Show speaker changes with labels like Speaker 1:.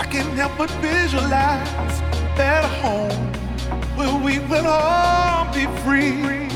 Speaker 1: I can't help but visualize that home where we will all be free.